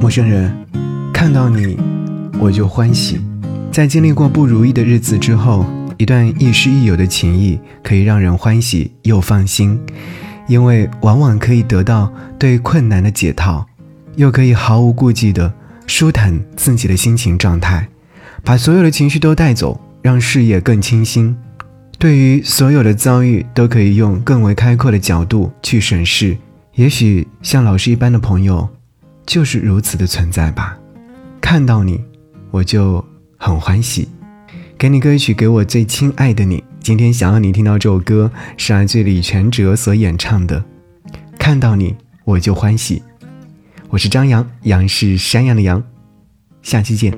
陌生人，看到你，我就欢喜。在经历过不如意的日子之后，一段亦师亦友的情谊可以让人欢喜又放心，因为往往可以得到对困难的解套，又可以毫无顾忌地舒坦自己的心情状态，把所有的情绪都带走，让视野更清新。对于所有的遭遇，都可以用更为开阔的角度去审视。也许像老师一般的朋友，就是如此的存在吧。看到你，我就很欢喜。给你歌曲，给我最亲爱的你。今天想要你听到这首歌，是来自李全哲所演唱的。看到你，我就欢喜。我是张扬，杨是山羊的羊。下期见。